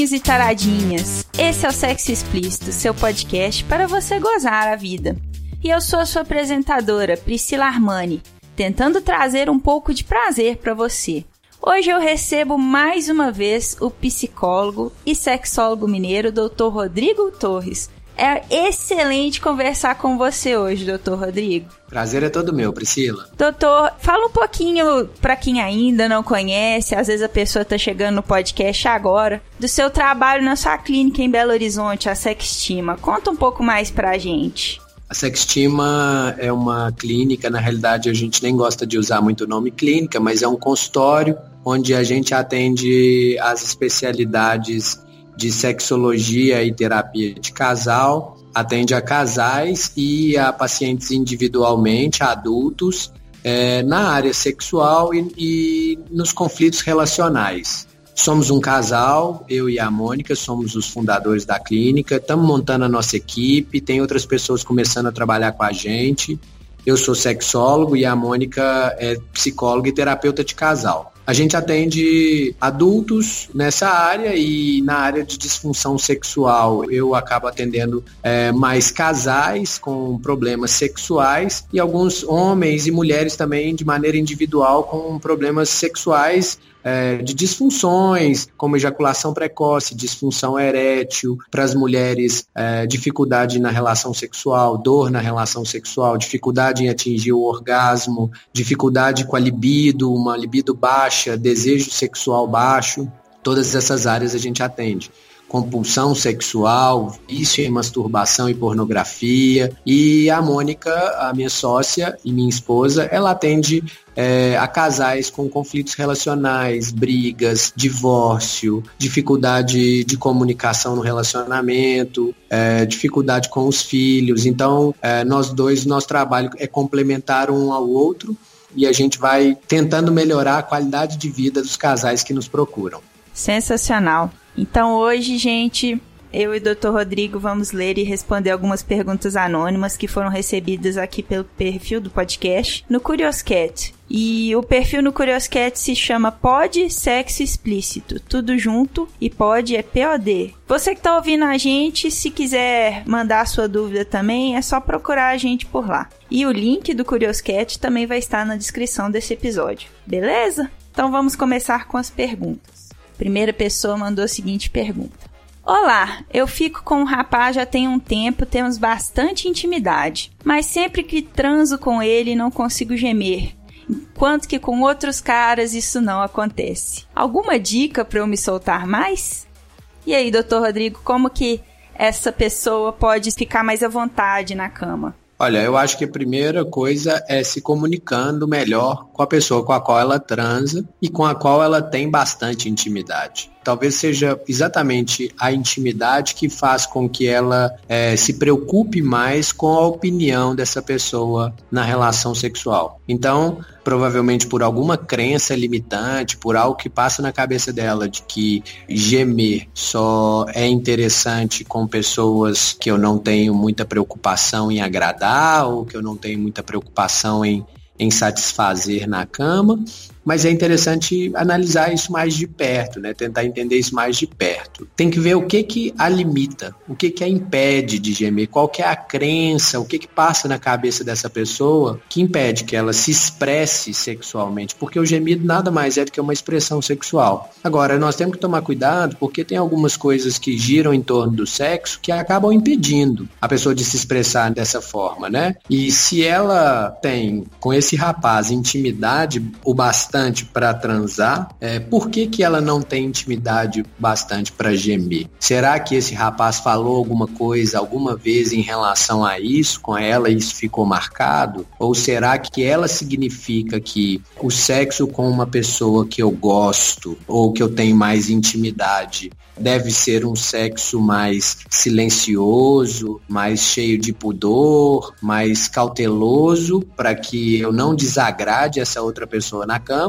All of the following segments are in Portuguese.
Taradinhos e taradinhas. Esse é o Sexo Explícito, seu podcast para você gozar a vida. E eu sou a sua apresentadora, Priscila Armani, tentando trazer um pouco de prazer para você. Hoje eu recebo mais uma vez o psicólogo e sexólogo mineiro Dr. Rodrigo Torres. É excelente conversar com você hoje, doutor Rodrigo. Prazer é todo meu, Priscila. Doutor, fala um pouquinho para quem ainda não conhece, às vezes a pessoa tá chegando no podcast agora, do seu trabalho na sua clínica em Belo Horizonte, a Sextima. Conta um pouco mais pra gente. A Sextima é uma clínica, na realidade a gente nem gosta de usar muito o nome clínica, mas é um consultório onde a gente atende as especialidades de sexologia e terapia de casal, atende a casais e a pacientes individualmente, adultos, é, na área sexual e, e nos conflitos relacionais. Somos um casal, eu e a Mônica, somos os fundadores da clínica, estamos montando a nossa equipe, tem outras pessoas começando a trabalhar com a gente. Eu sou sexólogo e a Mônica é psicóloga e terapeuta de casal. A gente atende adultos nessa área e na área de disfunção sexual eu acabo atendendo é, mais casais com problemas sexuais e alguns homens e mulheres também de maneira individual com problemas sexuais é, de disfunções, como ejaculação precoce, disfunção erétil, para as mulheres, é, dificuldade na relação sexual, dor na relação sexual, dificuldade em atingir o orgasmo, dificuldade com a libido, uma libido baixa, desejo sexual baixo. Todas essas áreas a gente atende compulsão sexual, vício em masturbação e pornografia. E a Mônica, a minha sócia e minha esposa, ela atende é, a casais com conflitos relacionais, brigas, divórcio, dificuldade de comunicação no relacionamento, é, dificuldade com os filhos. Então, é, nós dois, nosso trabalho é complementar um ao outro e a gente vai tentando melhorar a qualidade de vida dos casais que nos procuram. Sensacional. Então hoje, gente, eu e o Dr. Rodrigo vamos ler e responder algumas perguntas anônimas que foram recebidas aqui pelo perfil do podcast no Curioscat. E o perfil no Curioscat se chama Pod Sexo Explícito, tudo junto, e Pod é POD. Você que tá ouvindo a gente, se quiser mandar sua dúvida também, é só procurar a gente por lá. E o link do Curioscat também vai estar na descrição desse episódio, beleza? Então vamos começar com as perguntas primeira pessoa mandou a seguinte pergunta: Olá, eu fico com um rapaz já tem um tempo, temos bastante intimidade, mas sempre que transo com ele não consigo gemer, enquanto que com outros caras isso não acontece. Alguma dica para eu me soltar mais? E aí, doutor Rodrigo, como que essa pessoa pode ficar mais à vontade na cama? Olha, eu acho que a primeira coisa é se comunicando melhor com a pessoa com a qual ela transa e com a qual ela tem bastante intimidade. Talvez seja exatamente a intimidade que faz com que ela é, se preocupe mais com a opinião dessa pessoa na relação sexual. Então, provavelmente por alguma crença limitante, por algo que passa na cabeça dela de que gemer só é interessante com pessoas que eu não tenho muita preocupação em agradar ou que eu não tenho muita preocupação em, em satisfazer na cama mas é interessante analisar isso mais de perto, né? Tentar entender isso mais de perto. Tem que ver o que que a limita, o que que a impede de gemer, qual que é a crença, o que que passa na cabeça dessa pessoa que impede que ela se expresse sexualmente, porque o gemido nada mais é do que uma expressão sexual. Agora, nós temos que tomar cuidado porque tem algumas coisas que giram em torno do sexo que acabam impedindo a pessoa de se expressar dessa forma, né? E se ela tem com esse rapaz intimidade o bastante bastante para transar, é, por que, que ela não tem intimidade bastante para gemer? Será que esse rapaz falou alguma coisa alguma vez em relação a isso com ela e isso ficou marcado? Ou será que ela significa que o sexo com uma pessoa que eu gosto ou que eu tenho mais intimidade deve ser um sexo mais silencioso, mais cheio de pudor, mais cauteloso, para que eu não desagrade essa outra pessoa na cama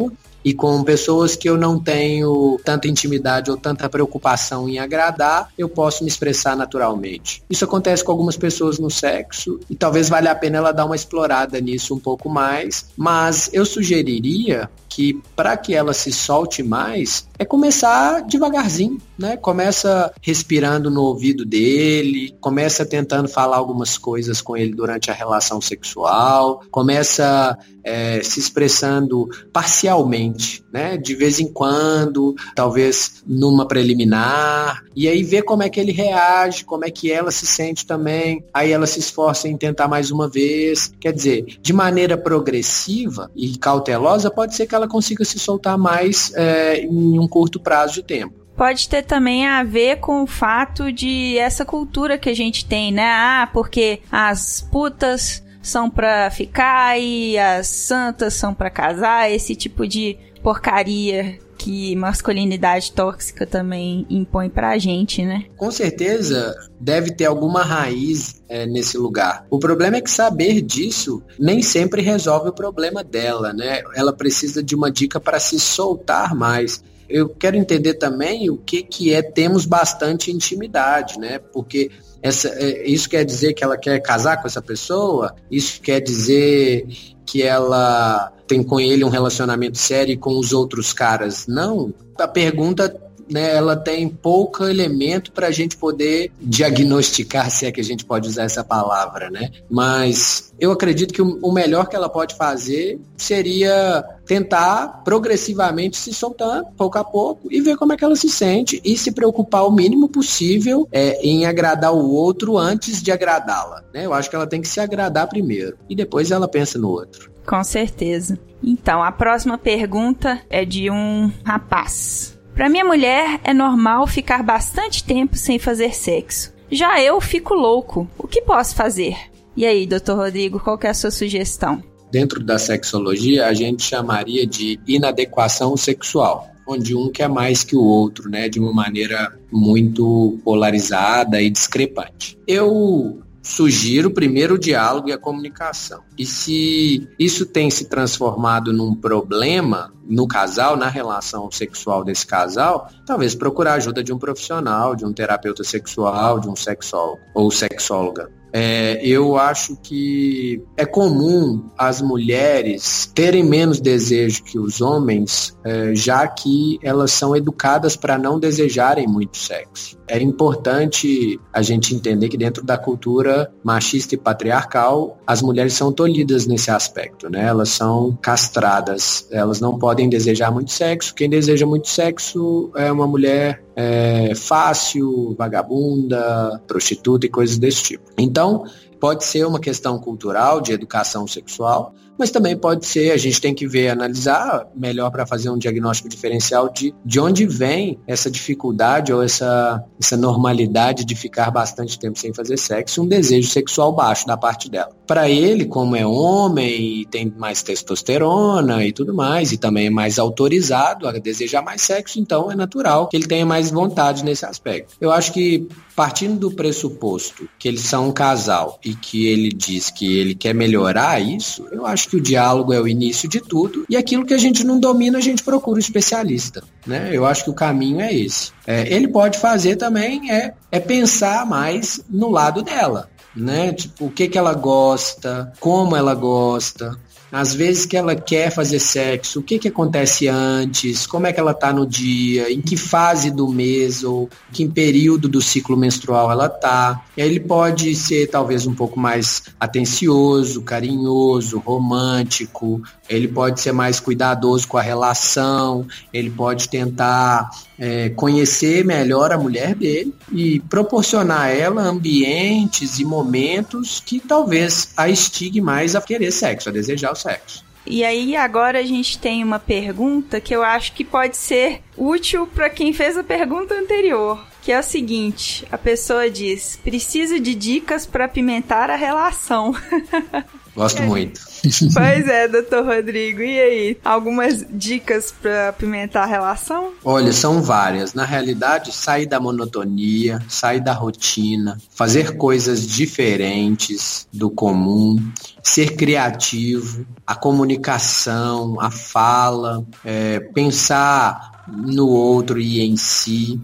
e com pessoas que eu não tenho tanta intimidade ou tanta preocupação em agradar, eu posso me expressar naturalmente. Isso acontece com algumas pessoas no sexo e talvez valha a pena ela dar uma explorada nisso um pouco mais, mas eu sugeriria que para que ela se solte mais é começar devagarzinho, né? Começa respirando no ouvido dele, começa tentando falar algumas coisas com ele durante a relação sexual, começa é, se expressando parcialmente, né? De vez em quando, talvez numa preliminar, e aí ver como é que ele reage, como é que ela se sente também. Aí ela se esforça em tentar mais uma vez. Quer dizer, de maneira progressiva e cautelosa, pode ser que ela consiga se soltar mais é, em um curto prazo de tempo pode ter também a ver com o fato de essa cultura que a gente tem, né? Ah, porque as putas são pra ficar e as santas são pra casar, esse tipo de porcaria que masculinidade tóxica também impõe pra gente, né? Com certeza deve ter alguma raiz é, nesse lugar. O problema é que saber disso nem sempre resolve o problema dela, né? Ela precisa de uma dica para se soltar mais eu quero entender também o que, que é temos bastante intimidade, né? Porque essa, é, isso quer dizer que ela quer casar com essa pessoa? Isso quer dizer que ela tem com ele um relacionamento sério com os outros caras? Não. A pergunta né, ela tem pouco elemento para a gente poder diagnosticar, se é que a gente pode usar essa palavra, né? Mas eu acredito que o melhor que ela pode fazer seria tentar progressivamente se soltar pouco a pouco e ver como é que ela se sente e se preocupar o mínimo possível é, em agradar o outro antes de agradá-la. Né? Eu acho que ela tem que se agradar primeiro e depois ela pensa no outro. Com certeza. Então, a próxima pergunta é de um rapaz. Para minha mulher é normal ficar bastante tempo sem fazer sexo. Já eu fico louco. O que posso fazer? E aí, doutor Rodrigo, qual é a sua sugestão? Dentro da sexologia, a gente chamaria de inadequação sexual, onde um quer mais que o outro, né, de uma maneira muito polarizada e discrepante. Eu sugiro primeiro o diálogo e a comunicação. E se isso tem se transformado num problema no casal, na relação sexual desse casal, talvez procurar ajuda de um profissional, de um terapeuta sexual, de um sexólogo ou sexóloga. É, eu acho que é comum as mulheres terem menos desejo que os homens, é, já que elas são educadas para não desejarem muito sexo. É importante a gente entender que dentro da cultura machista e patriarcal, as mulheres são tolhidas nesse aspecto, né? Elas são castradas, elas não podem desejar muito sexo. Quem deseja muito sexo é uma mulher é, fácil, vagabunda, prostituta e coisas desse tipo. Então, pode ser uma questão cultural de educação sexual, mas também pode ser, a gente tem que ver, analisar melhor para fazer um diagnóstico diferencial de, de onde vem essa dificuldade ou essa, essa normalidade de ficar bastante tempo sem fazer sexo, um desejo sexual baixo da parte dela. Para ele, como é homem e tem mais testosterona e tudo mais, e também é mais autorizado a desejar mais sexo, então é natural que ele tenha mais vontade nesse aspecto. Eu acho que partindo do pressuposto que eles são um casal e que ele diz que ele quer melhorar isso, eu acho que o diálogo é o início de tudo e aquilo que a gente não domina, a gente procura o especialista. Né? Eu acho que o caminho é esse. É, ele pode fazer também é, é pensar mais no lado dela. Né? Tipo, o que, que ela gosta, como ela gosta, às vezes que ela quer fazer sexo, o que, que acontece antes, como é que ela está no dia, em que fase do mês ou que período do ciclo menstrual ela está. E aí ele pode ser talvez um pouco mais atencioso, carinhoso, romântico, ele pode ser mais cuidadoso com a relação, ele pode tentar é, conhecer melhor a mulher dele e proporcionar a ela ambientes e momentos que talvez a estigue mais a querer sexo, a desejar o sexo. E aí agora a gente tem uma pergunta que eu acho que pode ser útil para quem fez a pergunta anterior, que é o seguinte: a pessoa diz: "Preciso de dicas para apimentar a relação". Gosto muito. Pois é, doutor Rodrigo. E aí, algumas dicas para apimentar a relação? Olha, são várias. Na realidade, sair da monotonia, sair da rotina, fazer coisas diferentes do comum, ser criativo, a comunicação, a fala, é, pensar no outro e em si.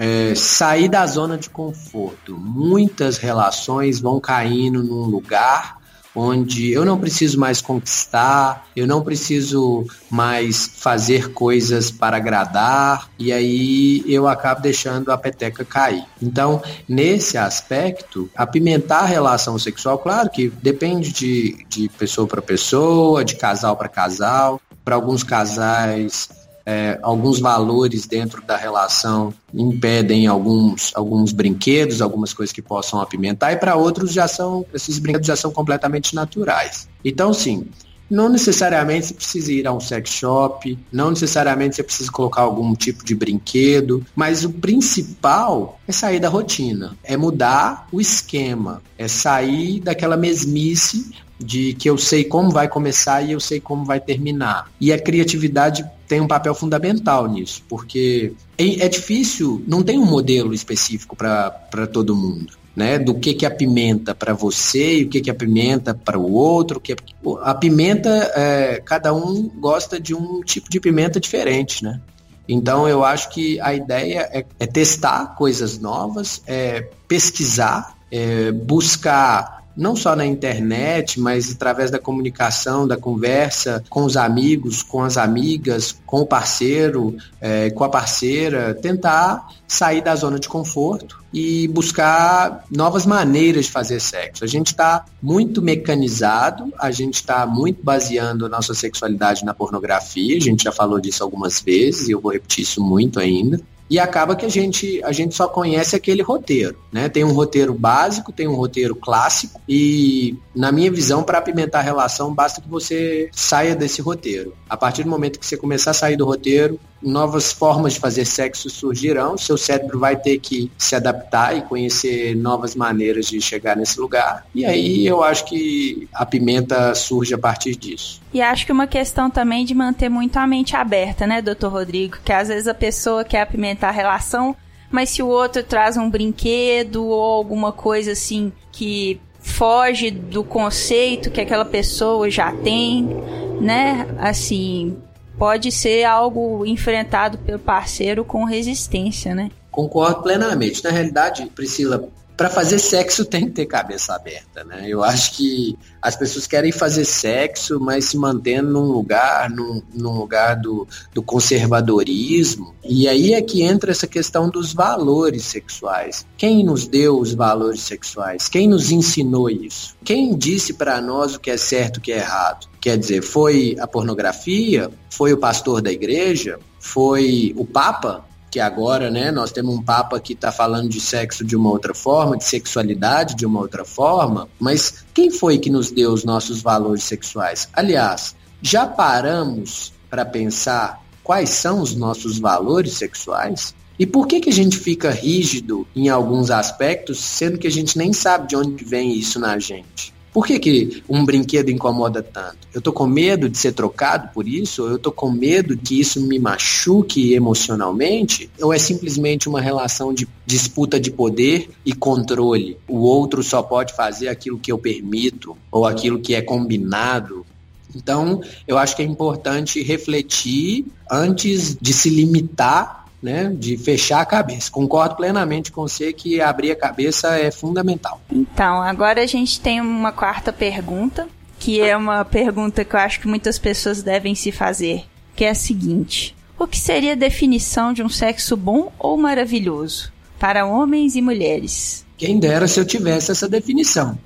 É, sair da zona de conforto. Muitas relações vão caindo num lugar onde eu não preciso mais conquistar, eu não preciso mais fazer coisas para agradar, e aí eu acabo deixando a peteca cair. Então, nesse aspecto, apimentar a relação sexual, claro que depende de, de pessoa para pessoa, de casal para casal. Para alguns casais, é, alguns valores dentro da relação impedem alguns, alguns brinquedos, algumas coisas que possam apimentar, e para outros já são, esses brinquedos já são completamente naturais. Então, sim, não necessariamente você precisa ir a um sex shop, não necessariamente você precisa colocar algum tipo de brinquedo, mas o principal é sair da rotina, é mudar o esquema, é sair daquela mesmice de que eu sei como vai começar e eu sei como vai terminar. E a criatividade tem um papel fundamental nisso, porque é, é difícil, não tem um modelo específico para todo mundo. Né, do que que a pimenta para você e o que que a pimenta para o outro, que a pimenta é, cada um gosta de um tipo de pimenta diferente, né? Então eu acho que a ideia é, é testar coisas novas, é pesquisar, é buscar não só na internet, mas através da comunicação, da conversa com os amigos, com as amigas, com o parceiro, é, com a parceira, tentar sair da zona de conforto e buscar novas maneiras de fazer sexo. A gente está muito mecanizado, a gente está muito baseando a nossa sexualidade na pornografia, a gente já falou disso algumas vezes e eu vou repetir isso muito ainda e acaba que a gente, a gente só conhece aquele roteiro, né? Tem um roteiro básico, tem um roteiro clássico e, na minha visão, para apimentar a relação, basta que você saia desse roteiro. A partir do momento que você começar a sair do roteiro, novas formas de fazer sexo surgirão, seu cérebro vai ter que se adaptar e conhecer novas maneiras de chegar nesse lugar. E aí eu acho que a pimenta surge a partir disso. E acho que uma questão também de manter muito a mente aberta, né, doutor Rodrigo? Que às vezes a pessoa quer apimentar a relação, mas se o outro traz um brinquedo ou alguma coisa assim que foge do conceito que aquela pessoa já tem, né? Assim, pode ser algo enfrentado pelo parceiro com resistência, né? Concordo plenamente. Na realidade, Priscila, para fazer sexo tem que ter cabeça aberta, né? Eu acho que as pessoas querem fazer sexo, mas se mantendo num lugar, num, num lugar do, do conservadorismo. E aí é que entra essa questão dos valores sexuais. Quem nos deu os valores sexuais? Quem nos ensinou isso? Quem disse para nós o que é certo e o que é errado? Quer dizer, foi a pornografia? Foi o pastor da igreja? Foi o Papa? Que agora, né, nós temos um papa que está falando de sexo de uma outra forma, de sexualidade de uma outra forma, mas quem foi que nos deu os nossos valores sexuais? Aliás, já paramos para pensar quais são os nossos valores sexuais? E por que, que a gente fica rígido em alguns aspectos, sendo que a gente nem sabe de onde vem isso na gente? Por que, que um brinquedo incomoda tanto? Eu tô com medo de ser trocado por isso? Eu tô com medo que isso me machuque emocionalmente? Ou é simplesmente uma relação de disputa de poder e controle? O outro só pode fazer aquilo que eu permito ou aquilo que é combinado então, eu acho que é importante refletir antes de se limitar né, de fechar a cabeça. Concordo plenamente com você que abrir a cabeça é fundamental. Então, agora a gente tem uma quarta pergunta, que é uma pergunta que eu acho que muitas pessoas devem se fazer, que é a seguinte: o que seria a definição de um sexo bom ou maravilhoso para homens e mulheres? Quem dera se eu tivesse essa definição.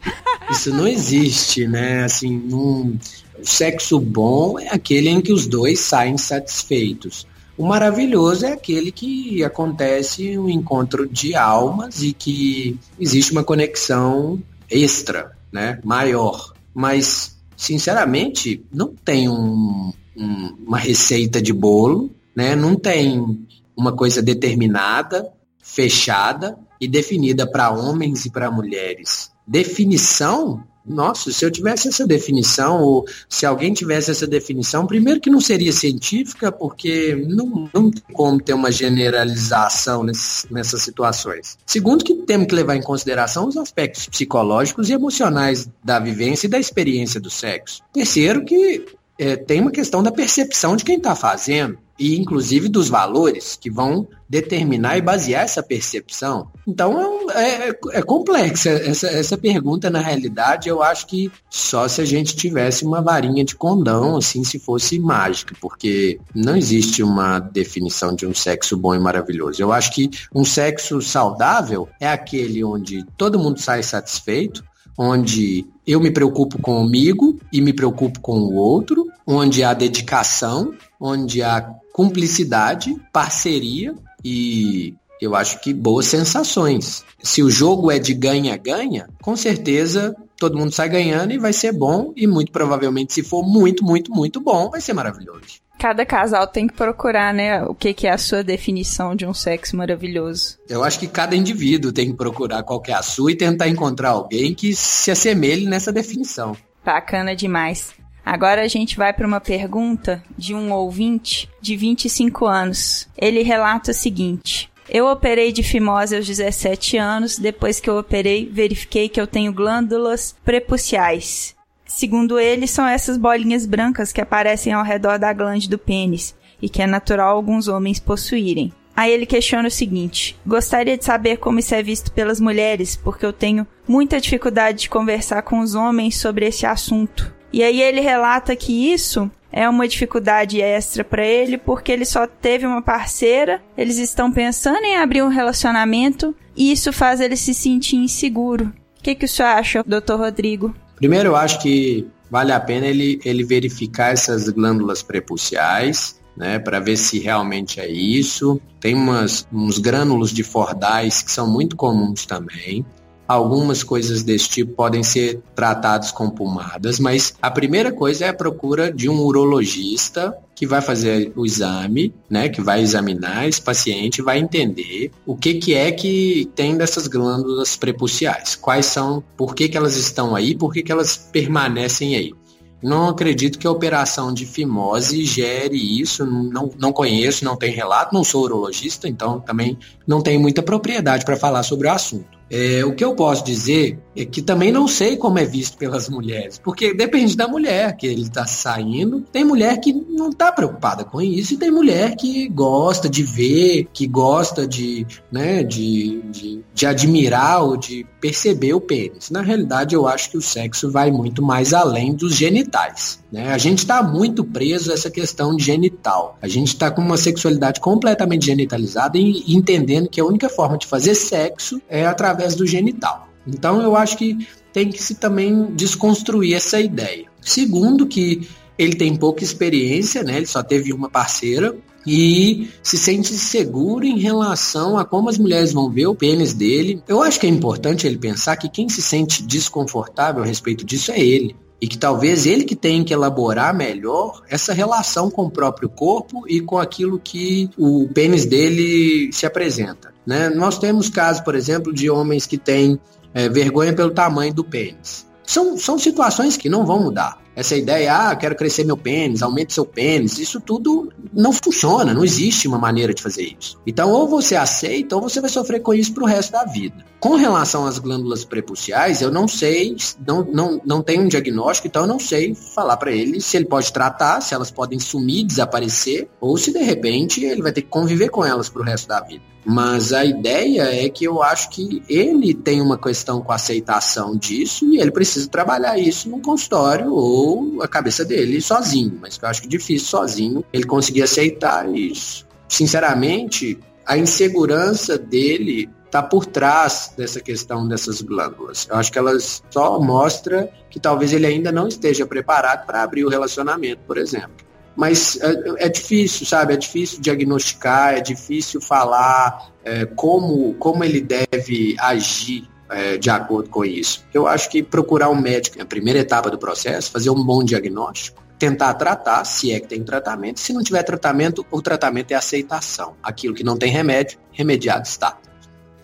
Isso não existe, né? Assim, um sexo bom é aquele em que os dois saem satisfeitos. O maravilhoso é aquele que acontece um encontro de almas e que existe uma conexão extra, né, maior. Mas sinceramente, não tem um, um, uma receita de bolo, né? não tem uma coisa determinada, fechada e definida para homens e para mulheres. Definição nossa, se eu tivesse essa definição, ou se alguém tivesse essa definição, primeiro que não seria científica, porque não, não tem como ter uma generalização nesse, nessas situações. Segundo, que temos que levar em consideração os aspectos psicológicos e emocionais da vivência e da experiência do sexo. Terceiro, que é, tem uma questão da percepção de quem está fazendo e inclusive dos valores que vão determinar e basear essa percepção. Então é, é, é, complexa essa, essa pergunta, na realidade, eu acho que só se a gente tivesse uma varinha de condão, assim, se fosse mágica, porque não existe uma definição de um sexo bom e maravilhoso. Eu acho que um sexo saudável é aquele onde todo mundo sai satisfeito, onde eu me preocupo comigo e me preocupo com o outro, onde há dedicação, onde há cumplicidade, parceria e eu acho que boas sensações. Se o jogo é de ganha-ganha, com certeza todo mundo sai ganhando e vai ser bom e muito provavelmente se for muito, muito, muito bom, vai ser maravilhoso. Cada casal tem que procurar, né, o que, que é a sua definição de um sexo maravilhoso. Eu acho que cada indivíduo tem que procurar qual é a sua e tentar encontrar alguém que se assemelhe nessa definição. Bacana demais. Agora a gente vai para uma pergunta de um ouvinte de 25 anos. Ele relata o seguinte: Eu operei de fimose aos 17 anos. Depois que eu operei, verifiquei que eu tenho glândulas prepuciais. Segundo ele, são essas bolinhas brancas que aparecem ao redor da glande do pênis e que é natural alguns homens possuírem. Aí ele questiona o seguinte: Gostaria de saber como isso é visto pelas mulheres, porque eu tenho muita dificuldade de conversar com os homens sobre esse assunto. E aí ele relata que isso é uma dificuldade extra para ele porque ele só teve uma parceira, eles estão pensando em abrir um relacionamento e isso faz ele se sentir inseguro. O que, que o senhor acha, doutor Rodrigo? Primeiro, eu acho que vale a pena ele, ele verificar essas glândulas prepuciais, né, para ver se realmente é isso. Tem umas, uns grânulos de Fordyce que são muito comuns também. Algumas coisas desse tipo podem ser tratadas com pomadas, mas a primeira coisa é a procura de um urologista que vai fazer o exame, né, que vai examinar esse paciente, vai entender o que, que é que tem dessas glândulas prepuciais, quais são, por que, que elas estão aí, por que, que elas permanecem aí. Não acredito que a operação de fimose gere isso, não, não conheço, não tem relato, não sou urologista, então também não tenho muita propriedade para falar sobre o assunto. É, o que eu posso dizer é que também não sei como é visto pelas mulheres, porque depende da mulher que ele está saindo. Tem mulher que não está preocupada com isso e tem mulher que gosta de ver, que gosta de, né, de, de, de admirar ou de perceber o pênis. Na realidade, eu acho que o sexo vai muito mais além dos genitais. Né? A gente está muito preso a essa questão de genital. A gente está com uma sexualidade completamente genitalizada e entendendo que a única forma de fazer sexo é através do genital. Então eu acho que tem que se também desconstruir essa ideia. Segundo, que ele tem pouca experiência, né? Ele só teve uma parceira e se sente seguro em relação a como as mulheres vão ver o pênis dele. Eu acho que é importante ele pensar que quem se sente desconfortável a respeito disso é ele e que talvez ele que tenha que elaborar melhor essa relação com o próprio corpo e com aquilo que o pênis dele se apresenta. Né? Nós temos casos, por exemplo, de homens que têm é, vergonha pelo tamanho do pênis. São, são situações que não vão mudar. Essa ideia, ah, quero crescer meu pênis, aumente seu pênis, isso tudo não funciona, não existe uma maneira de fazer isso. Então, ou você aceita, ou você vai sofrer com isso pro resto da vida. Com relação às glândulas prepuciais, eu não sei, não, não, não tenho um diagnóstico, então eu não sei falar para ele se ele pode tratar, se elas podem sumir, desaparecer, ou se de repente ele vai ter que conviver com elas pro resto da vida. Mas a ideia é que eu acho que ele tem uma questão com aceitação disso e ele precisa trabalhar isso no consultório ou a cabeça dele sozinho. Mas eu acho que difícil sozinho ele conseguir aceitar isso. Sinceramente, a insegurança dele está por trás dessa questão dessas glândulas. Eu acho que elas só mostra que talvez ele ainda não esteja preparado para abrir o relacionamento, por exemplo mas é, é, difícil, sabe? É difícil diagnosticar, é difícil falar é, como, como ele deve agir é, de acordo com isso. Eu acho que procurar um médico na primeira etapa do processo, fazer um bom diagnóstico, tentar tratar, se é que tem tratamento. Se não tiver tratamento, o tratamento é aceitação. Aquilo que não tem remédio, remediado está.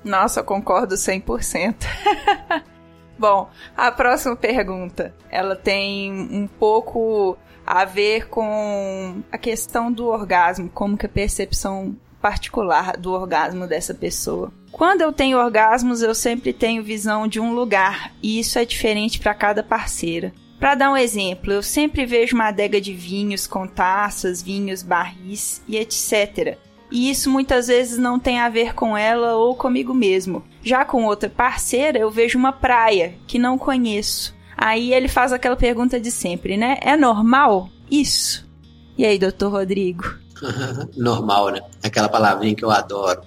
Nossa, concordo 100%. Bom, a próxima pergunta, ela tem um pouco a ver com a questão do orgasmo, como que a percepção particular do orgasmo dessa pessoa. Quando eu tenho orgasmos, eu sempre tenho visão de um lugar, e isso é diferente para cada parceira. Para dar um exemplo, eu sempre vejo uma adega de vinhos com taças, vinhos, barris e etc. E isso muitas vezes não tem a ver com ela ou comigo mesmo. Já com outra parceira, eu vejo uma praia que não conheço. Aí ele faz aquela pergunta de sempre, né? É normal isso? E aí, doutor Rodrigo? normal, né? Aquela palavrinha que eu adoro.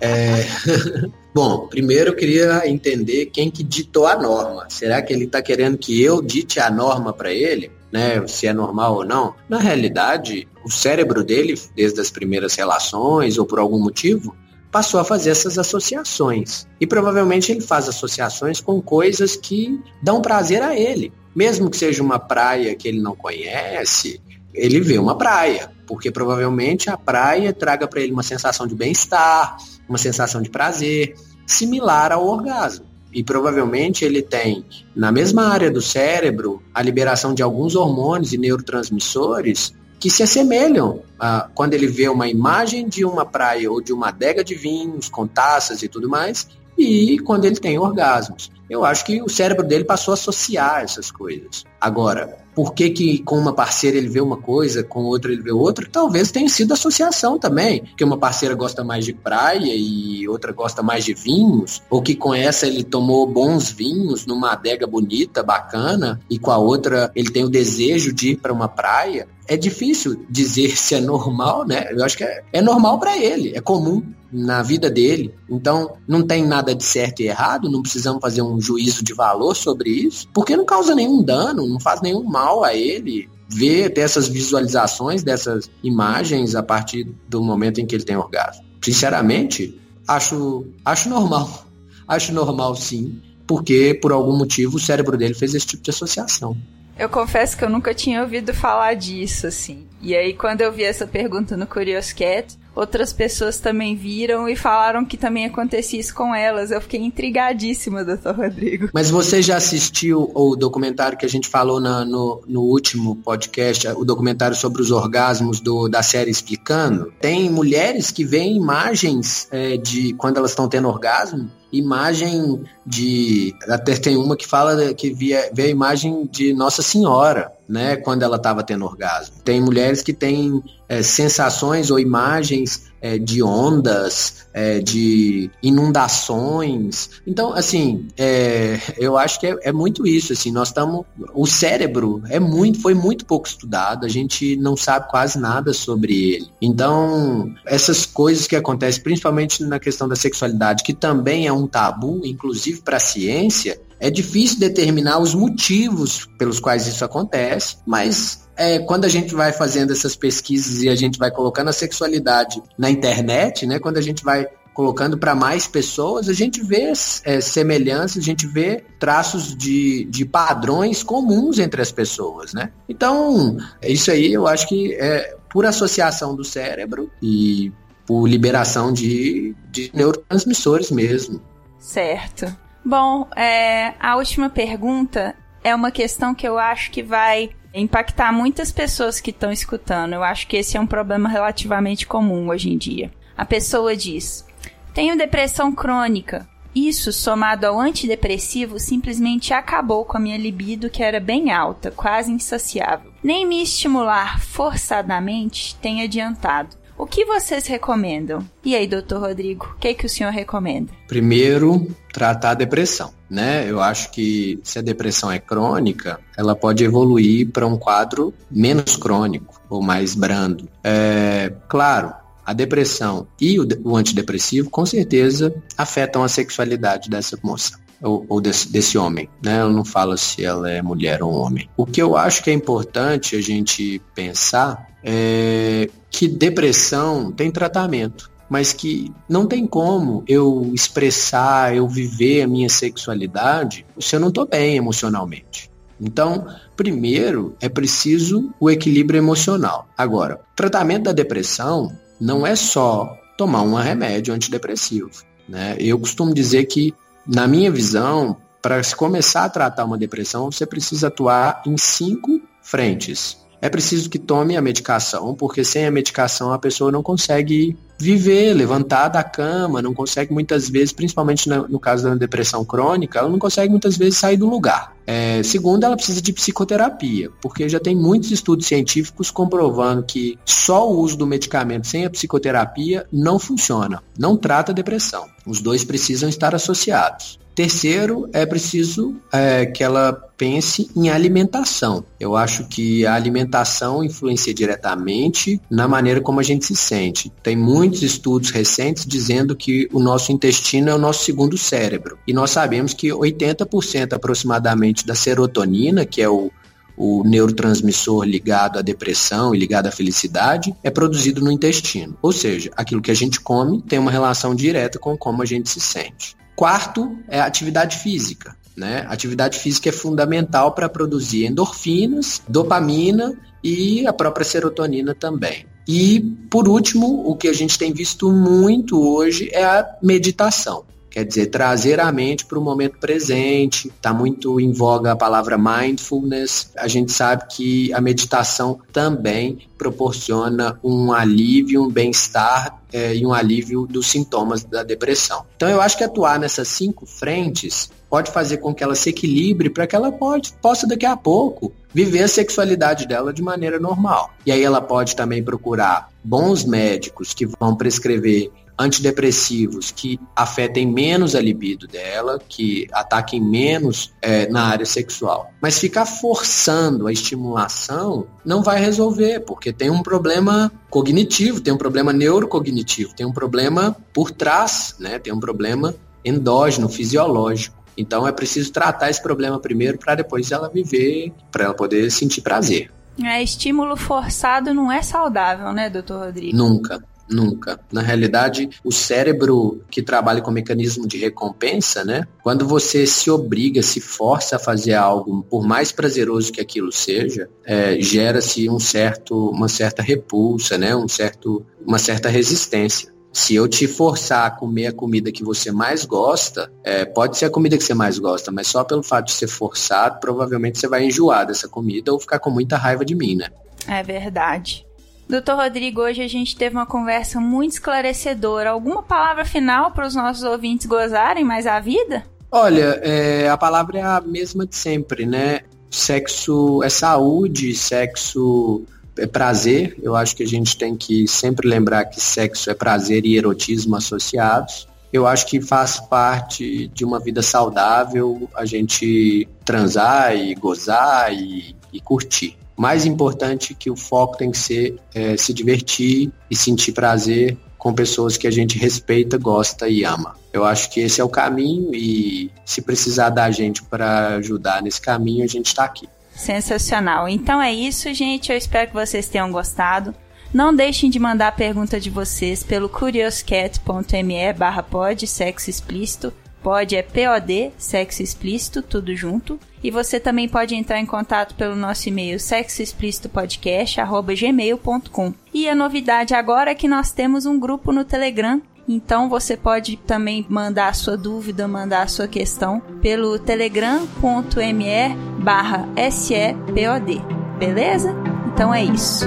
É... Bom, primeiro eu queria entender quem que ditou a norma. Será que ele está querendo que eu dite a norma para ele? Né, se é normal ou não? Na realidade, o cérebro dele, desde as primeiras relações ou por algum motivo, passou a fazer essas associações. E provavelmente ele faz associações com coisas que dão prazer a ele. Mesmo que seja uma praia que ele não conhece, ele vê uma praia, porque provavelmente a praia traga para ele uma sensação de bem-estar, uma sensação de prazer, similar ao orgasmo. E provavelmente ele tem, na mesma área do cérebro, a liberação de alguns hormônios e neurotransmissores que se assemelham a quando ele vê uma imagem de uma praia ou de uma adega de vinhos com taças e tudo mais, e quando ele tem orgasmos. Eu acho que o cérebro dele passou a associar essas coisas. Agora, por que, que com uma parceira ele vê uma coisa, com outra ele vê outra? Talvez tenha sido associação também, que uma parceira gosta mais de praia e outra gosta mais de vinhos, ou que com essa ele tomou bons vinhos numa adega bonita, bacana, e com a outra ele tem o desejo de ir para uma praia. É difícil dizer se é normal, né? Eu acho que é, é normal para ele, é comum na vida dele. Então, não tem nada de certo e errado, não precisamos fazer um juízo de valor sobre isso, porque não causa nenhum dano, não faz nenhum mal a ele ver ter essas visualizações dessas imagens a partir do momento em que ele tem orgasmo. Sinceramente, acho, acho normal. Acho normal sim, porque por algum motivo o cérebro dele fez esse tipo de associação. Eu confesso que eu nunca tinha ouvido falar disso, assim. E aí, quando eu vi essa pergunta no Curious Cat, outras pessoas também viram e falaram que também acontecia isso com elas. Eu fiquei intrigadíssima, doutor Rodrigo. Mas você já assistiu o documentário que a gente falou na, no, no último podcast, o documentário sobre os orgasmos do, da série Explicando? Tem mulheres que veem imagens é, de quando elas estão tendo orgasmo imagem de. Até tem uma que fala que via, vê a imagem de Nossa Senhora, né? Quando ela estava tendo orgasmo. Tem mulheres que têm é, sensações ou imagens é, de ondas, é, de inundações. Então, assim, é, eu acho que é, é, muito isso. Assim, nós estamos, o cérebro é muito, foi muito pouco estudado. A gente não sabe quase nada sobre ele. Então, essas coisas que acontecem, principalmente na questão da sexualidade, que também é um tabu, inclusive para a ciência, é difícil determinar os motivos pelos quais isso acontece, mas é, quando a gente vai fazendo essas pesquisas e a gente vai colocando a sexualidade na internet, né, quando a gente vai colocando para mais pessoas, a gente vê é, semelhanças, a gente vê traços de, de padrões comuns entre as pessoas, né? Então, isso aí eu acho que é por associação do cérebro e por liberação de, de neurotransmissores mesmo. Certo. Bom, é, a última pergunta é uma questão que eu acho que vai impactar muitas pessoas que estão escutando. Eu acho que esse é um problema relativamente comum hoje em dia. A pessoa diz: Tenho depressão crônica. Isso, somado ao antidepressivo, simplesmente acabou com a minha libido, que era bem alta, quase insaciável. Nem me estimular forçadamente tem adiantado. O que vocês recomendam? E aí, doutor Rodrigo, o que, é que o senhor recomenda? Primeiro, tratar a depressão, né? Eu acho que se a depressão é crônica, ela pode evoluir para um quadro menos crônico ou mais brando. É, claro, a depressão e o, o antidepressivo com certeza afetam a sexualidade dessa moça ou, ou desse, desse, homem, né? Eu não falo se ela é mulher ou homem. O que eu acho que é importante a gente pensar é que depressão tem tratamento. mas que não tem como eu expressar, eu viver a minha sexualidade se eu não estou bem emocionalmente. Então, primeiro é preciso o equilíbrio emocional. Agora, tratamento da depressão não é só tomar um remédio antidepressivo. Né? Eu costumo dizer que, na minha visão, para se começar a tratar uma depressão, você precisa atuar em cinco frentes é preciso que tome a medicação, porque sem a medicação a pessoa não consegue viver, levantar da cama, não consegue muitas vezes, principalmente no, caso da depressão crônica, ela não consegue muitas vezes sair do lugar. É, segundo, ela precisa de psicoterapia, porque já tem muitos estudos científicos comprovando que só o uso do medicamento sem a psicoterapia não funciona, não trata a depressão. Os dois precisam estar associados. Terceiro, é preciso é, que ela pense em alimentação. Eu acho que a alimentação influencia diretamente na maneira como a gente se sente. Tem muitos estudos recentes dizendo que o nosso intestino é o nosso segundo cérebro. E nós sabemos que 80% aproximadamente da serotonina, que é o o neurotransmissor ligado à depressão e ligado à felicidade é produzido no intestino. Ou seja, aquilo que a gente come tem uma relação direta com como a gente se sente. Quarto é a atividade física. Né? Atividade física é fundamental para produzir endorfinas, dopamina e a própria serotonina também. E, por último, o que a gente tem visto muito hoje é a meditação. Quer dizer, trazer a mente para o momento presente. Está muito em voga a palavra mindfulness. A gente sabe que a meditação também proporciona um alívio, um bem-estar é, e um alívio dos sintomas da depressão. Então, eu acho que atuar nessas cinco frentes pode fazer com que ela se equilibre para que ela pode, possa daqui a pouco viver a sexualidade dela de maneira normal. E aí ela pode também procurar bons médicos que vão prescrever antidepressivos que afetem menos a libido dela, que ataquem menos é, na área sexual. Mas ficar forçando a estimulação não vai resolver, porque tem um problema cognitivo, tem um problema neurocognitivo, tem um problema por trás, né? tem um problema endógeno, fisiológico. Então é preciso tratar esse problema primeiro para depois ela viver, para ela poder sentir prazer. É, estímulo forçado não é saudável, né, doutor Rodrigo? Nunca. Nunca. Na realidade, o cérebro que trabalha com mecanismo de recompensa, né? Quando você se obriga, se força a fazer algo, por mais prazeroso que aquilo seja, é, gera-se um certo, uma certa repulsa, né? Um certo, uma certa resistência. Se eu te forçar a comer a comida que você mais gosta, é, pode ser a comida que você mais gosta, mas só pelo fato de ser forçado, provavelmente você vai enjoar dessa comida ou ficar com muita raiva de mim, né? É verdade. Doutor Rodrigo, hoje a gente teve uma conversa muito esclarecedora. Alguma palavra final para os nossos ouvintes gozarem mais a vida? Olha, é, a palavra é a mesma de sempre, né? Sexo é saúde, sexo é prazer. Eu acho que a gente tem que sempre lembrar que sexo é prazer e erotismo associados. Eu acho que faz parte de uma vida saudável a gente transar e gozar e, e curtir mais importante que o foco tem que ser é, se divertir e sentir prazer com pessoas que a gente respeita, gosta e ama. Eu acho que esse é o caminho e se precisar da gente para ajudar nesse caminho, a gente está aqui. Sensacional. Então é isso, gente. Eu espero que vocês tenham gostado. Não deixem de mandar a pergunta de vocês pelo curioscat.me barra pod sexo explícito Pode é POD, sexo explícito, tudo junto. E você também pode entrar em contato pelo nosso e-mail sexoexplicitopodcast@gmail.com. E a novidade agora é que nós temos um grupo no Telegram então você pode também mandar a sua dúvida, mandar a sua questão pelo telegram.me barra SEPOD. Beleza? Então é isso.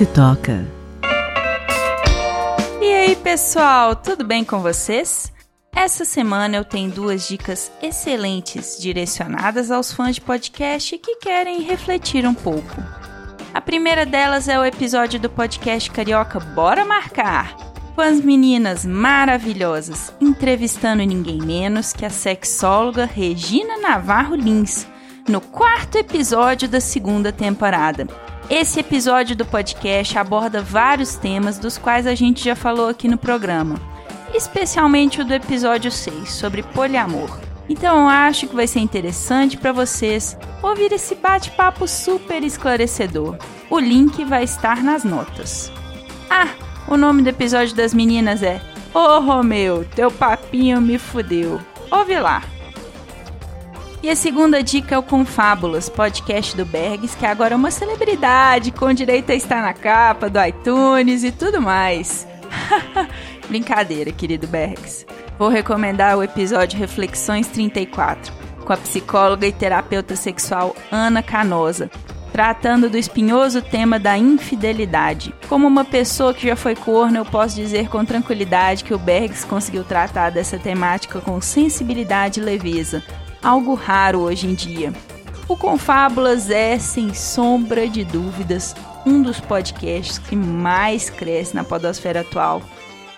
Se toca. E aí, pessoal, tudo bem com vocês? Essa semana eu tenho duas dicas excelentes direcionadas aos fãs de podcast que querem refletir um pouco. A primeira delas é o episódio do podcast Carioca Bora Marcar, com as meninas maravilhosas entrevistando ninguém menos que a sexóloga Regina Navarro Lins, no quarto episódio da segunda temporada. Esse episódio do podcast aborda vários temas dos quais a gente já falou aqui no programa. especialmente o do episódio 6 sobre poliamor. Então eu acho que vai ser interessante para vocês ouvir esse bate-papo super esclarecedor. O link vai estar nas notas. Ah, o nome do episódio das meninas é Ô oh, Romeu, teu papinho me fudeu. Ouve lá. E a segunda dica é o Confábulas, podcast do Bergs, que agora é uma celebridade, com direito a estar na capa do iTunes e tudo mais. Brincadeira, querido Bergs. Vou recomendar o episódio Reflexões 34, com a psicóloga e terapeuta sexual Ana Canosa, tratando do espinhoso tema da infidelidade. Como uma pessoa que já foi corno, eu posso dizer com tranquilidade que o Bergs conseguiu tratar dessa temática com sensibilidade e leveza, algo raro hoje em dia. O Confábulas é, sem sombra de dúvidas, um dos podcasts que mais cresce na podosfera atual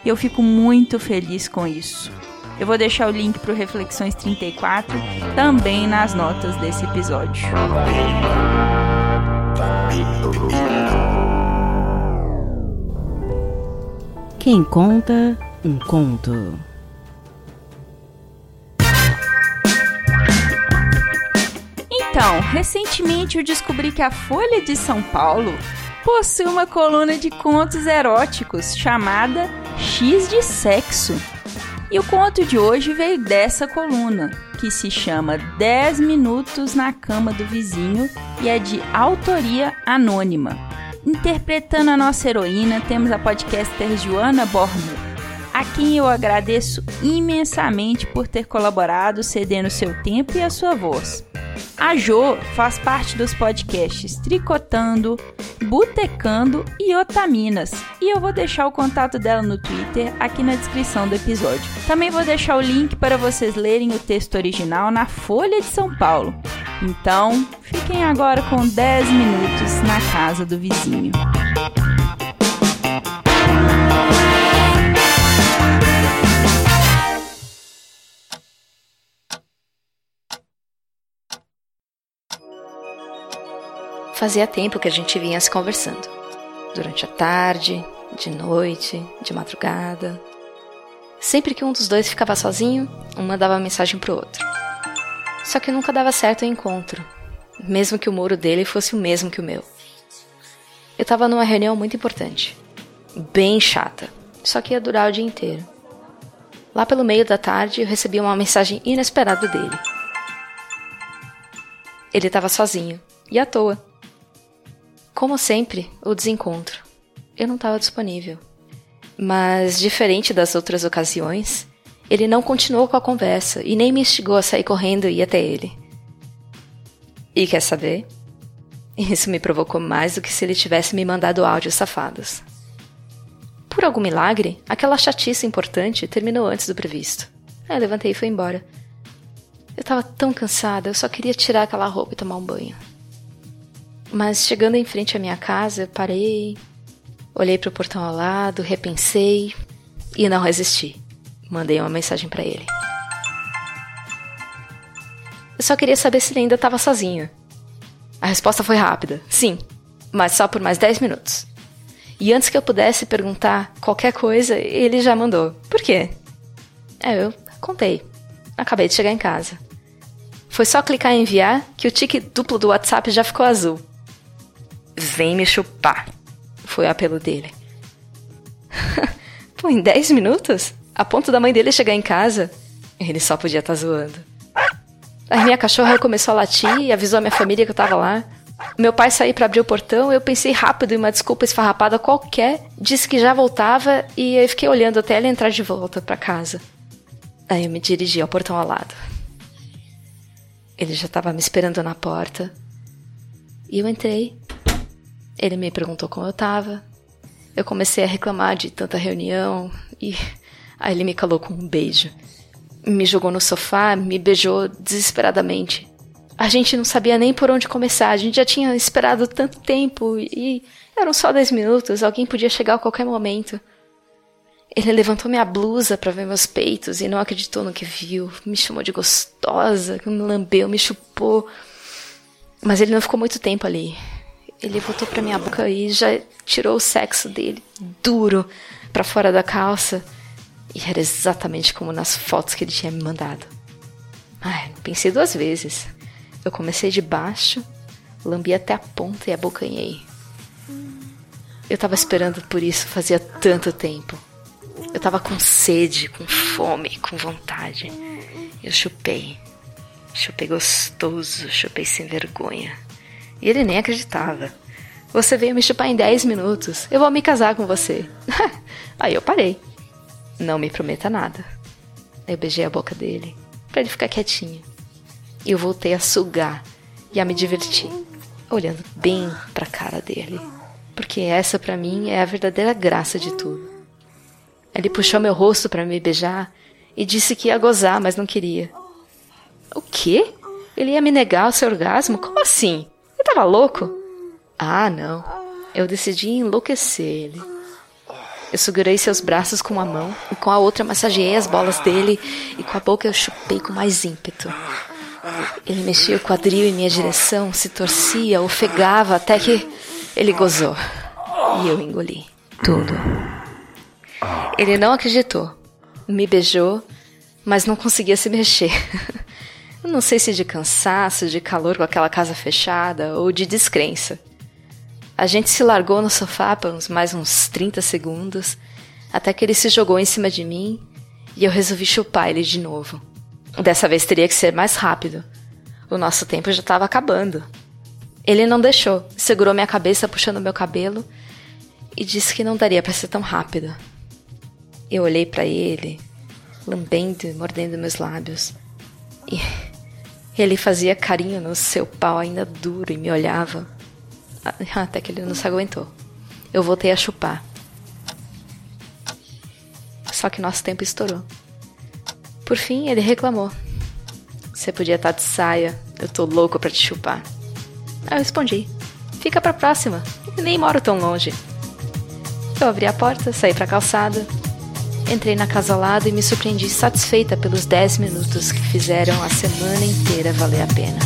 e eu fico muito feliz com isso. Eu vou deixar o link para o Reflexões 34 também nas notas desse episódio. Quem conta um conto. Então, recentemente eu descobri que a Folha de São Paulo possui uma coluna de contos eróticos chamada X de Sexo. E o conto de hoje veio dessa coluna, que se chama 10 Minutos na Cama do Vizinho e é de autoria anônima. Interpretando a nossa heroína, temos a podcaster Joana Bormo, a quem eu agradeço imensamente por ter colaborado, cedendo seu tempo e a sua voz. A Jo faz parte dos podcasts Tricotando, Botecando e Otaminas. E eu vou deixar o contato dela no Twitter aqui na descrição do episódio. Também vou deixar o link para vocês lerem o texto original na Folha de São Paulo. Então, fiquem agora com 10 minutos na casa do vizinho. Fazia tempo que a gente vinha se conversando. Durante a tarde, de noite, de madrugada. Sempre que um dos dois ficava sozinho, um mandava mensagem pro outro. Só que nunca dava certo o encontro, mesmo que o muro dele fosse o mesmo que o meu. Eu tava numa reunião muito importante, bem chata, só que ia durar o dia inteiro. Lá pelo meio da tarde, eu recebi uma mensagem inesperada dele. Ele estava sozinho e à toa. Como sempre, o desencontro. Eu não estava disponível. Mas, diferente das outras ocasiões, ele não continuou com a conversa e nem me instigou a sair correndo e ir até ele. E quer saber? Isso me provocou mais do que se ele tivesse me mandado áudios safados. Por algum milagre, aquela chatice importante terminou antes do previsto. Aí eu levantei e fui embora. Eu estava tão cansada, eu só queria tirar aquela roupa e tomar um banho. Mas chegando em frente à minha casa, eu parei, olhei para o portão ao lado, repensei e não resisti. Mandei uma mensagem para ele. Eu só queria saber se ele ainda estava sozinho. A resposta foi rápida, sim, mas só por mais 10 minutos. E antes que eu pudesse perguntar qualquer coisa, ele já mandou. Por quê? É, eu contei. Acabei de chegar em casa. Foi só clicar em enviar que o tique duplo do WhatsApp já ficou azul. Vem me chupar. Foi o apelo dele. Pô, em 10 minutos? A ponto da mãe dele chegar em casa? Ele só podia estar tá zoando. A minha cachorra começou a latir e avisou a minha família que eu tava lá. Meu pai saiu para abrir o portão, eu pensei rápido em uma desculpa esfarrapada qualquer, disse que já voltava e eu fiquei olhando até ele entrar de volta para casa. Aí eu me dirigi ao portão ao lado. Ele já estava me esperando na porta. E eu entrei. Ele me perguntou como eu tava. Eu comecei a reclamar de tanta reunião e aí ele me calou com um beijo. Me jogou no sofá, me beijou desesperadamente. A gente não sabia nem por onde começar, a gente já tinha esperado tanto tempo e eram só 10 minutos, alguém podia chegar a qualquer momento. Ele levantou minha blusa para ver meus peitos e não acreditou no que viu. Me chamou de gostosa, me lambeu, me chupou. Mas ele não ficou muito tempo ali. Ele voltou pra minha boca e já tirou o sexo dele, duro, para fora da calça. E era exatamente como nas fotos que ele tinha me mandado. Ai, pensei duas vezes. Eu comecei de baixo, lambi até a ponta e abocanhei. Eu tava esperando por isso fazia tanto tempo. Eu tava com sede, com fome, com vontade. Eu chupei. Chupei gostoso, chupei sem vergonha. E ele nem acreditava. Você veio me chupar em 10 minutos. Eu vou me casar com você. Aí eu parei. Não me prometa nada. Eu beijei a boca dele, para ele ficar quietinho. E eu voltei a sugar e a me divertir, olhando bem pra cara dele. Porque essa para mim é a verdadeira graça de tudo. Ele puxou meu rosto para me beijar e disse que ia gozar, mas não queria. O quê? Ele ia me negar o seu orgasmo? Como assim? Ele tava louco? Ah, não. Eu decidi enlouquecer ele. Eu segurei seus braços com uma mão e com a outra massageei as bolas dele e com a boca eu chupei com mais ímpeto. Ele mexia o quadril em minha direção, se torcia, ofegava até que ele gozou. E eu engoli tudo. Ele não acreditou. Me beijou, mas não conseguia se mexer. não sei se de cansaço, de calor com aquela casa fechada ou de descrença. A gente se largou no sofá por uns, mais uns 30 segundos, até que ele se jogou em cima de mim e eu resolvi chupar ele de novo. Dessa vez teria que ser mais rápido. O nosso tempo já estava acabando. Ele não deixou, segurou minha cabeça puxando meu cabelo e disse que não daria para ser tão rápido. Eu olhei para ele, lambendo e mordendo meus lábios. E ele fazia carinho no seu pau ainda duro e me olhava. Até que ele não se aguentou. Eu voltei a chupar. Só que nosso tempo estourou. Por fim, ele reclamou. Você podia estar de saia. Eu tô louco pra te chupar. Eu respondi. Fica pra próxima. Eu nem moro tão longe. Eu abri a porta, saí pra calçada. Entrei na casa ao lado e me surpreendi satisfeita pelos 10 minutos que fizeram a semana inteira valer a pena.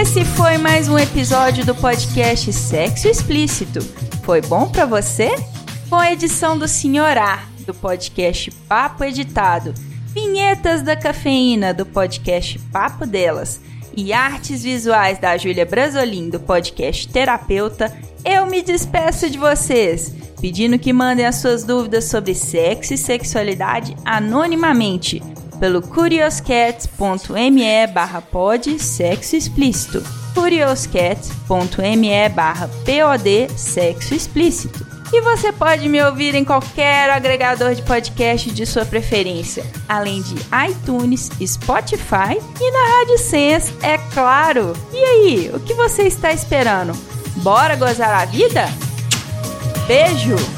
Esse foi mais um episódio do podcast Sexo Explícito. Foi bom para você? Com a edição do Senhor A, do podcast Papo Editado, vinhetas da cafeína do podcast Papo Delas e artes visuais da Júlia Brasolim do podcast Terapeuta, eu me despeço de vocês, pedindo que mandem as suas dúvidas sobre sexo e sexualidade anonimamente pelo curioscat.me barra pod sexo explícito. curioscat.me barra pod sexo explícito e você pode me ouvir em qualquer agregador de podcast de sua preferência, além de iTunes, Spotify e na Rádio Sense, é claro. E aí, o que você está esperando? Bora gozar a vida? Beijo!